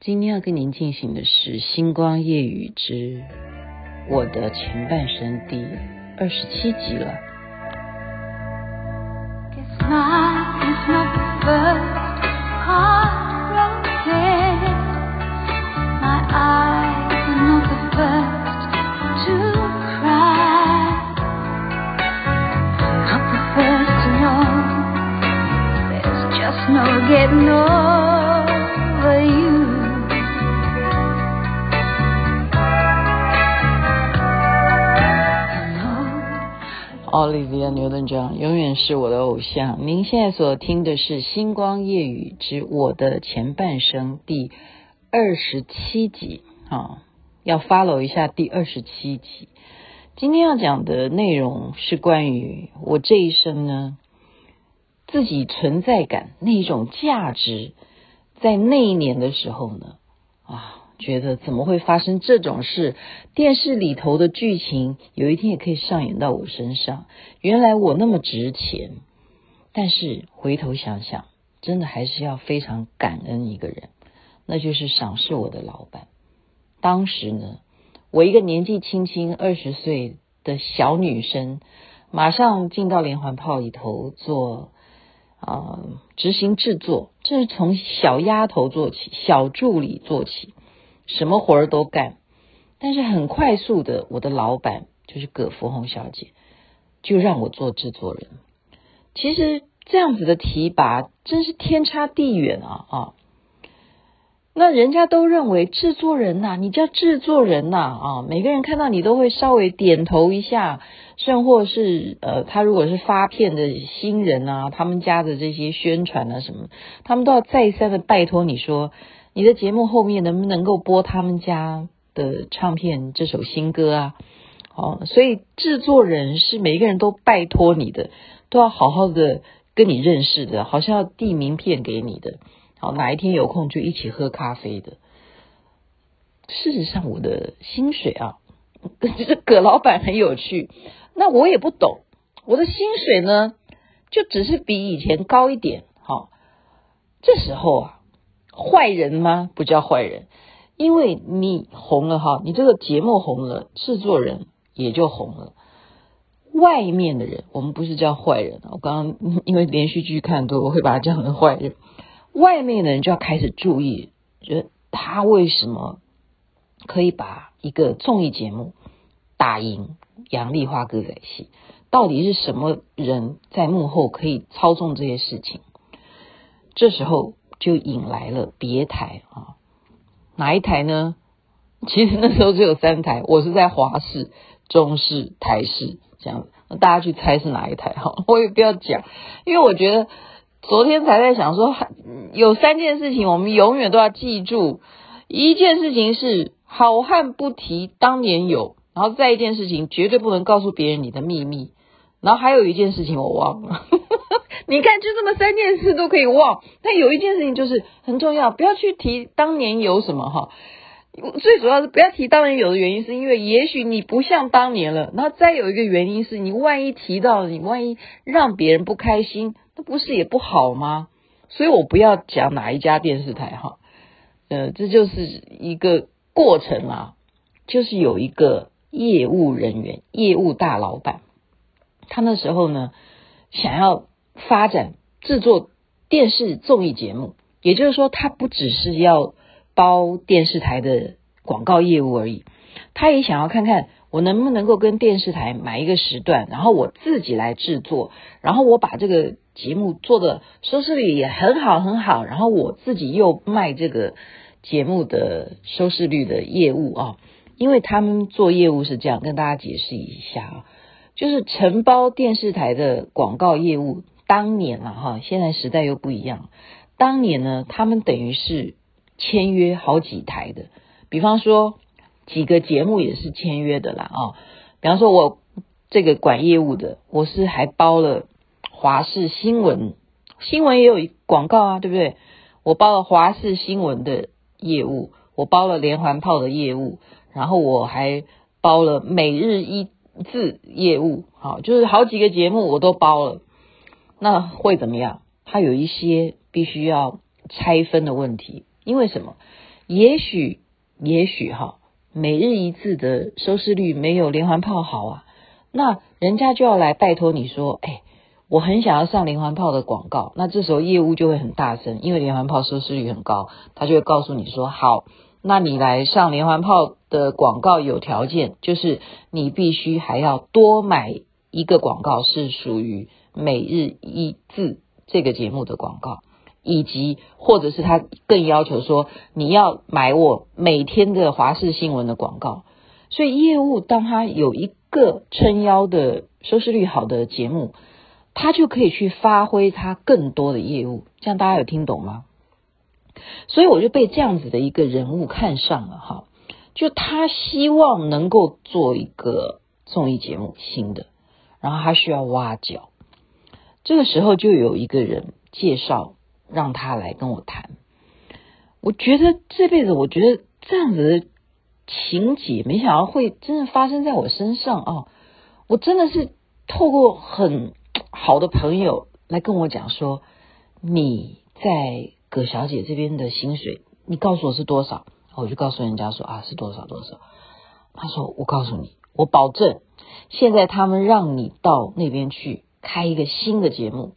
今天要跟您进行的是《星光夜雨之我的前半生》第二十七集了。Olivia Newton-John 永远是我的偶像。您现在所听的是《星光夜雨之我的前半生》第二十七集啊，要 follow 一下第二十七集。今天要讲的内容是关于我这一生呢，自己存在感那一种价值，在那一年的时候呢，啊。觉得怎么会发生这种事？电视里头的剧情有一天也可以上演到我身上。原来我那么值钱，但是回头想想，真的还是要非常感恩一个人，那就是赏识我的老板。当时呢，我一个年纪轻轻二十岁的小女生，马上进到连环炮里头做啊、执行制作，这是从小丫头做起，小助理做起。什么活儿都干，但是很快速的，我的老板就是葛福红小姐，就让我做制作人。其实这样子的提拔真是天差地远啊啊！那人家都认为制作人呐、你叫制作人呐啊，啊，每个人看到你都会稍微点头一下，甚或是呃，他如果是发片的新人啊，他们家的这些宣传啊什么，他们都要再三的拜托你说。你的节目后面能不能够播他们家的唱片这首新歌啊？哦，所以制作人是每一个人都拜托你的，都要好好的跟你认识的，好像要递名片给你的。好，哪一天有空就一起喝咖啡的。事实上，我的薪水啊，这葛老板很有趣。那我也不懂，我的薪水呢，就只是比以前高一点。好，这时候啊。坏人吗？不叫坏人，因为你红了哈，你这个节目红了，制作人也就红了。外面的人，我们不是叫坏人。我刚刚因为连续剧看多，我会把他叫成坏人。外面的人就要开始注意，觉得他为什么可以把一个综艺节目打赢杨丽花歌仔戏？到底是什么人在幕后可以操纵这些事情？这时候。就引来了别台啊，哪一台呢？其实那时候只有三台，我是在华视、中视、台视这样子，大家去猜是哪一台哈？我也不要讲，因为我觉得昨天才在想说，有三件事情我们永远都要记住，一件事情是好汉不提当年勇，然后再一件事情绝对不能告诉别人你的秘密，然后还有一件事情我忘了。你看，就这么三件事都可以忘，但有一件事情就是很重要，不要去提当年有什么哈。最主要是不要提当年有的原因，是因为也许你不像当年了。然后再有一个原因是你万一提到，你万一让别人不开心，那不是也不好吗？所以我不要讲哪一家电视台哈。呃，这就是一个过程啊，就是有一个业务人员、业务大老板，他那时候呢想要。发展制作电视综艺节目，也就是说，他不只是要包电视台的广告业务而已，他也想要看看我能不能够跟电视台买一个时段，然后我自己来制作，然后我把这个节目做的收视率也很好很好，然后我自己又卖这个节目的收视率的业务啊，因为他们做业务是这样，跟大家解释一下啊，就是承包电视台的广告业务。当年啊，哈，现在时代又不一样。当年呢，他们等于是签约好几台的，比方说几个节目也是签约的啦，啊，比方说我这个管业务的，我是还包了华视新闻，新闻也有广告啊，对不对？我包了华视新闻的业务，我包了连环炮的业务，然后我还包了每日一字业务，好，就是好几个节目我都包了。那会怎么样？它有一些必须要拆分的问题，因为什么？也许也许哈，每日一字的收视率没有连环炮好啊，那人家就要来拜托你说，哎，我很想要上连环炮的广告，那这时候业务就会很大声，因为连环炮收视率很高，他就会告诉你说，好，那你来上连环炮的广告有条件，就是你必须还要多买一个广告，是属于每日一字这个节目的广告。以及，或者是他更要求说，你要买我每天的华视新闻的广告。所以业务当他有一个撑腰的收视率好的节目，他就可以去发挥他更多的业务。这样大家有听懂吗？所以我就被这样子的一个人物看上了哈，就他希望能够做一个综艺节目新的，然后他需要挖角。这个时候就有一个人介绍。让他来跟我谈，我觉得这辈子，我觉得这样子的情节，没想到会真的发生在我身上啊！我真的是透过很好的朋友来跟我讲说，你在葛小姐这边的薪水，你告诉我是多少，我就告诉人家说啊，是多少多少。他说我告诉你，我保证，现在他们让你到那边去开一个新的节目。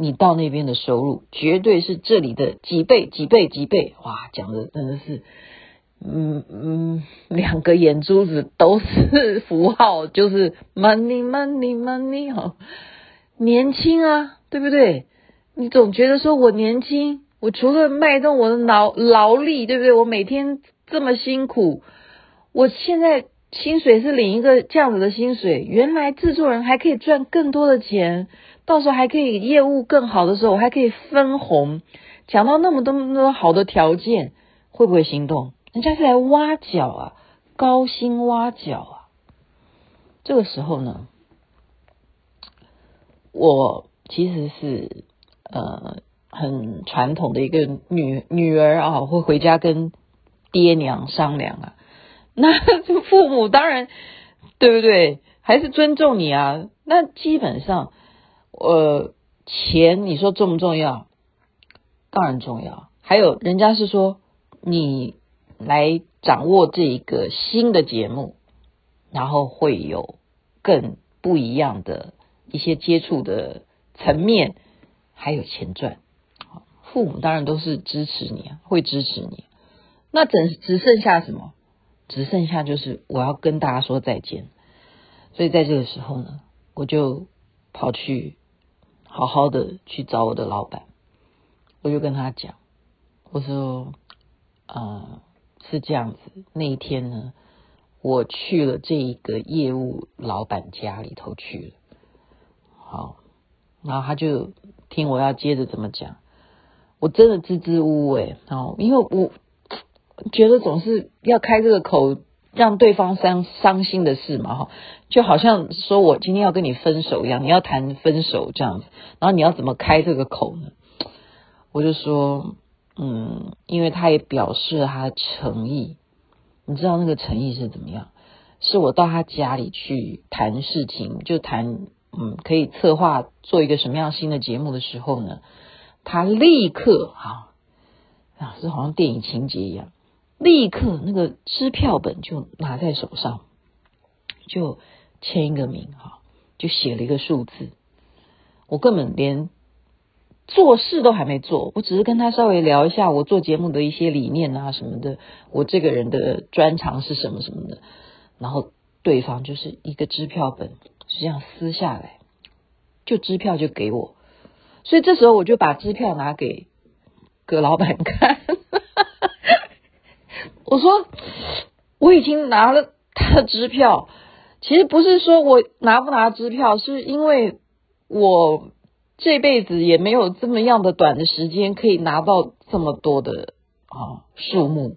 你到那边的收入绝对是这里的几倍、几倍、几倍！哇，讲的真的是，嗯嗯，两个眼珠子都是符号，就是 money money money 哈，年轻啊，对不对？你总觉得说我年轻，我除了卖动我的劳劳力，对不对？我每天这么辛苦，我现在薪水是领一个这样子的薪水，原来制作人还可以赚更多的钱。到时候还可以业务更好的时候，我还可以分红。讲到那么多那么多好的条件，会不会心动？人家是来挖角啊，高薪挖角啊。这个时候呢，我其实是呃很传统的一个女女儿啊，会回家跟爹娘商量啊。那 父母当然对不对？还是尊重你啊。那基本上。呃，钱你说重不重要？当然重要。还有人家是说你来掌握这一个新的节目，然后会有更不一样的一些接触的层面，还有钱赚。父母当然都是支持你，会支持你。那只只剩下什么？只剩下就是我要跟大家说再见。所以在这个时候呢，我就跑去。好好的去找我的老板，我就跟他讲，我说，呃，是这样子。那一天呢，我去了这一个业务老板家里头去了。好，然后他就听我要接着怎么讲，我真的支支吾吾哎，哦，因为我觉得总是要开这个口。让对方伤伤心的事嘛，哈，就好像说我今天要跟你分手一样，你要谈分手这样子，然后你要怎么开这个口呢？我就说，嗯，因为他也表示了他的诚意，你知道那个诚意是怎么样？是我到他家里去谈事情，就谈，嗯，可以策划做一个什么样新的节目的时候呢，他立刻哈，啊，是好像电影情节一样。立刻那个支票本就拿在手上，就签一个名哈，就写了一个数字。我根本连做事都还没做，我只是跟他稍微聊一下我做节目的一些理念啊什么的，我这个人的专长是什么什么的。然后对方就是一个支票本，是这样撕下来，就支票就给我。所以这时候我就把支票拿给葛老板看。我说我已经拿了他的支票，其实不是说我拿不拿支票，是因为我这辈子也没有这么样的短的时间可以拿到这么多的啊数目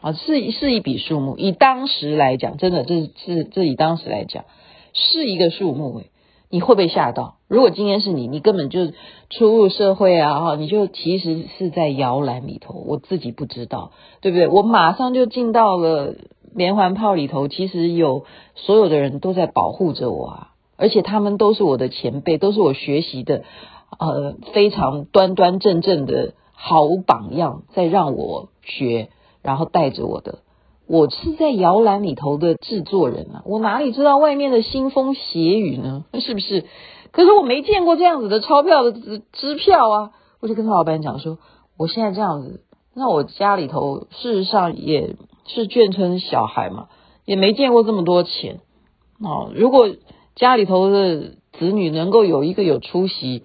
啊，是是一笔数目。以当时来讲，真的这是这以当时来讲是一个数目诶，你会不会吓到？如果今天是你，你根本就初入社会啊，哈，你就其实是在摇篮里头，我自己不知道，对不对？我马上就进到了连环炮里头，其实有所有的人都在保护着我啊，而且他们都是我的前辈，都是我学习的，呃，非常端端正正的好榜样，在让我学，然后带着我的。我是在摇篮里头的制作人啊，我哪里知道外面的腥风血雨呢？是不是？可是我没见过这样子的钞票的支支票啊！我就跟他老板讲说，我现在这样子，那我家里头事实上也是眷村小孩嘛，也没见过这么多钱哦。如果家里头的子女能够有一个有出息，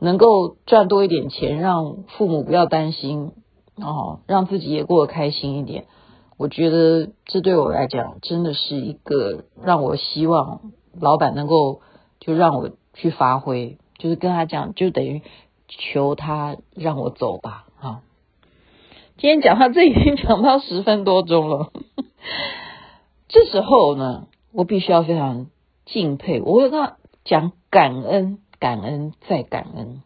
能够赚多一点钱，让父母不要担心哦，让自己也过得开心一点。我觉得这对我来讲真的是一个让我希望老板能够就让我去发挥，就是跟他讲，就等于求他让我走吧。啊，今天讲到这已经讲到十分多钟了，这时候呢，我必须要非常敬佩，我会跟他讲感恩，感恩再感恩。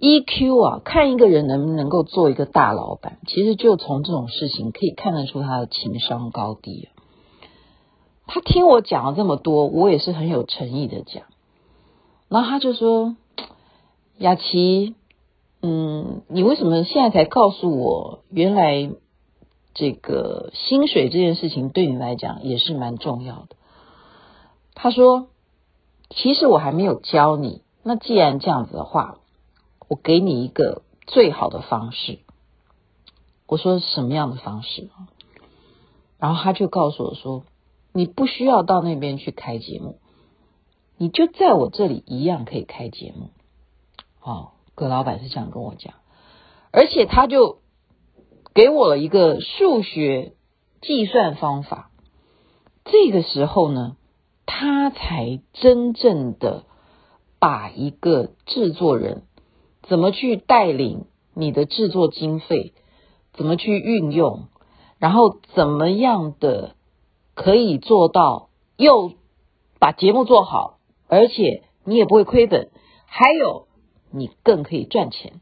EQ 啊，看一个人能不能够做一个大老板，其实就从这种事情可以看得出他的情商高低。他听我讲了这么多，我也是很有诚意的讲。然后他就说：“雅琪，嗯，你为什么现在才告诉我，原来这个薪水这件事情对你来讲也是蛮重要的？”他说：“其实我还没有教你。那既然这样子的话。”我给你一个最好的方式。我说什么样的方式？然后他就告诉我说：“你不需要到那边去开节目，你就在我这里一样可以开节目。”哦，葛老板是这样跟我讲，而且他就给我了一个数学计算方法。这个时候呢，他才真正的把一个制作人。怎么去带领你的制作经费？怎么去运用？然后怎么样的可以做到又把节目做好，而且你也不会亏本，还有你更可以赚钱。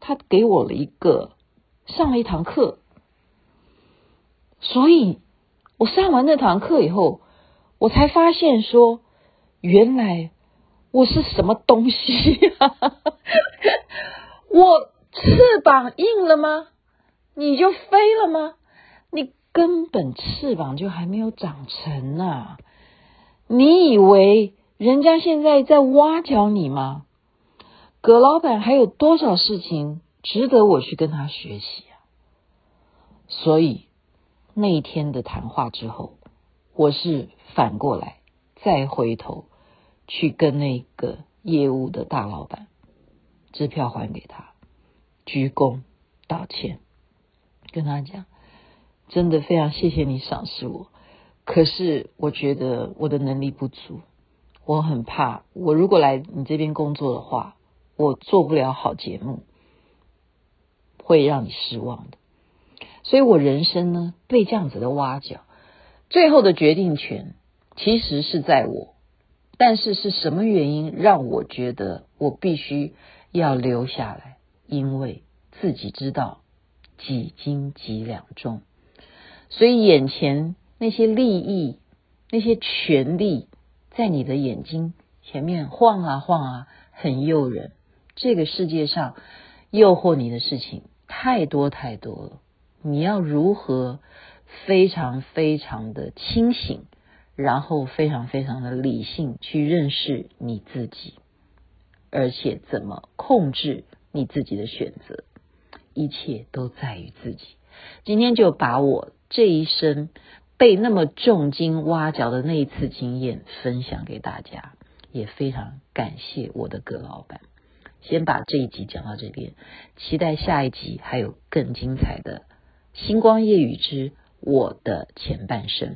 他给我了一个上了一堂课，所以我上完那堂课以后，我才发现说，原来。我是什么东西啊？我翅膀硬了吗？你就飞了吗？你根本翅膀就还没有长成啊！你以为人家现在在挖角你吗？葛老板还有多少事情值得我去跟他学习啊？所以那一天的谈话之后，我是反过来再回头。去跟那个业务的大老板，支票还给他，鞠躬道歉，跟他讲，真的非常谢谢你赏识我，可是我觉得我的能力不足，我很怕，我如果来你这边工作的话，我做不了好节目，会让你失望的。所以我人生呢，被这样子的挖角，最后的决定权其实是在我。但是是什么原因让我觉得我必须要留下来？因为自己知道几斤几两重，所以眼前那些利益、那些权力，在你的眼睛前面晃啊晃啊，很诱人。这个世界上诱惑你的事情太多太多了，你要如何非常非常的清醒？然后非常非常的理性去认识你自己，而且怎么控制你自己的选择，一切都在于自己。今天就把我这一生被那么重金挖角的那一次经验分享给大家，也非常感谢我的葛老板。先把这一集讲到这边，期待下一集还有更精彩的《星光夜雨之我的前半生》。